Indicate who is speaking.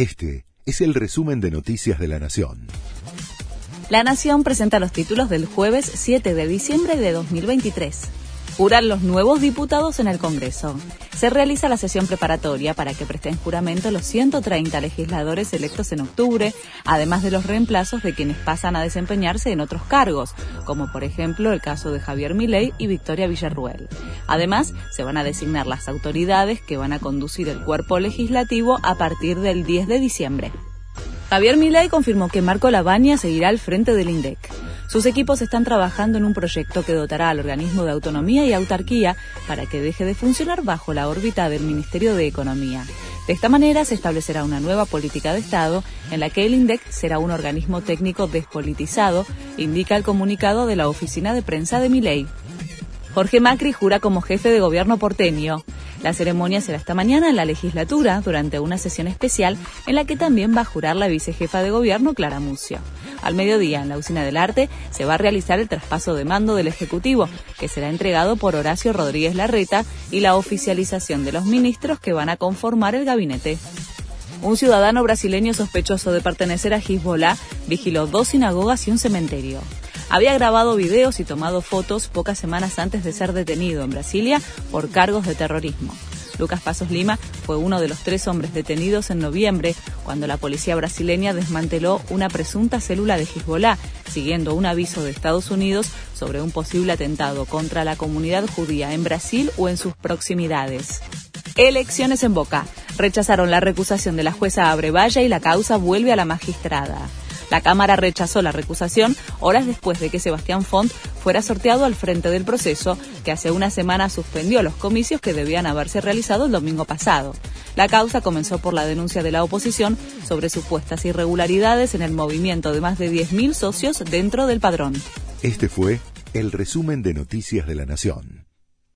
Speaker 1: Este es el resumen de Noticias de la Nación.
Speaker 2: La Nación presenta los títulos del jueves 7 de diciembre de 2023. Juran los nuevos diputados en el Congreso. Se realiza la sesión preparatoria para que presten juramento los 130 legisladores electos en octubre, además de los reemplazos de quienes pasan a desempeñarse en otros cargos, como por ejemplo el caso de Javier Milei y Victoria Villarruel. Además, se van a designar las autoridades que van a conducir el cuerpo legislativo a partir del 10 de diciembre. Javier Milei confirmó que Marco Lavagna seguirá al frente del INDEC. Sus equipos están trabajando en un proyecto que dotará al organismo de autonomía y autarquía para que deje de funcionar bajo la órbita del Ministerio de Economía. De esta manera se establecerá una nueva política de Estado en la que el INDEC será un organismo técnico despolitizado, indica el comunicado de la oficina de prensa de Milei. Jorge Macri jura como jefe de gobierno porteño. La ceremonia será esta mañana en la legislatura durante una sesión especial en la que también va a jurar la vicejefa de gobierno Clara Mucio. Al mediodía, en la Usina del Arte, se va a realizar el traspaso de mando del Ejecutivo, que será entregado por Horacio Rodríguez Larreta, y la oficialización de los ministros que van a conformar el gabinete. Un ciudadano brasileño sospechoso de pertenecer a Hezbollah vigiló dos sinagogas y un cementerio había grabado videos y tomado fotos pocas semanas antes de ser detenido en Brasilia por cargos de terrorismo. Lucas Pasos Lima fue uno de los tres hombres detenidos en noviembre, cuando la policía brasileña desmanteló una presunta célula de Hezbollah, siguiendo un aviso de Estados Unidos sobre un posible atentado contra la comunidad judía en Brasil o en sus proximidades. Elecciones en Boca. Rechazaron la recusación de la jueza Abrevaya y la causa vuelve a la magistrada. La Cámara rechazó la recusación horas después de que Sebastián Font fuera sorteado al frente del proceso, que hace una semana suspendió los comicios que debían haberse realizado el domingo pasado. La causa comenzó por la denuncia de la oposición sobre supuestas irregularidades en el movimiento de más de 10.000 socios dentro del padrón.
Speaker 1: Este fue el resumen de Noticias de la Nación.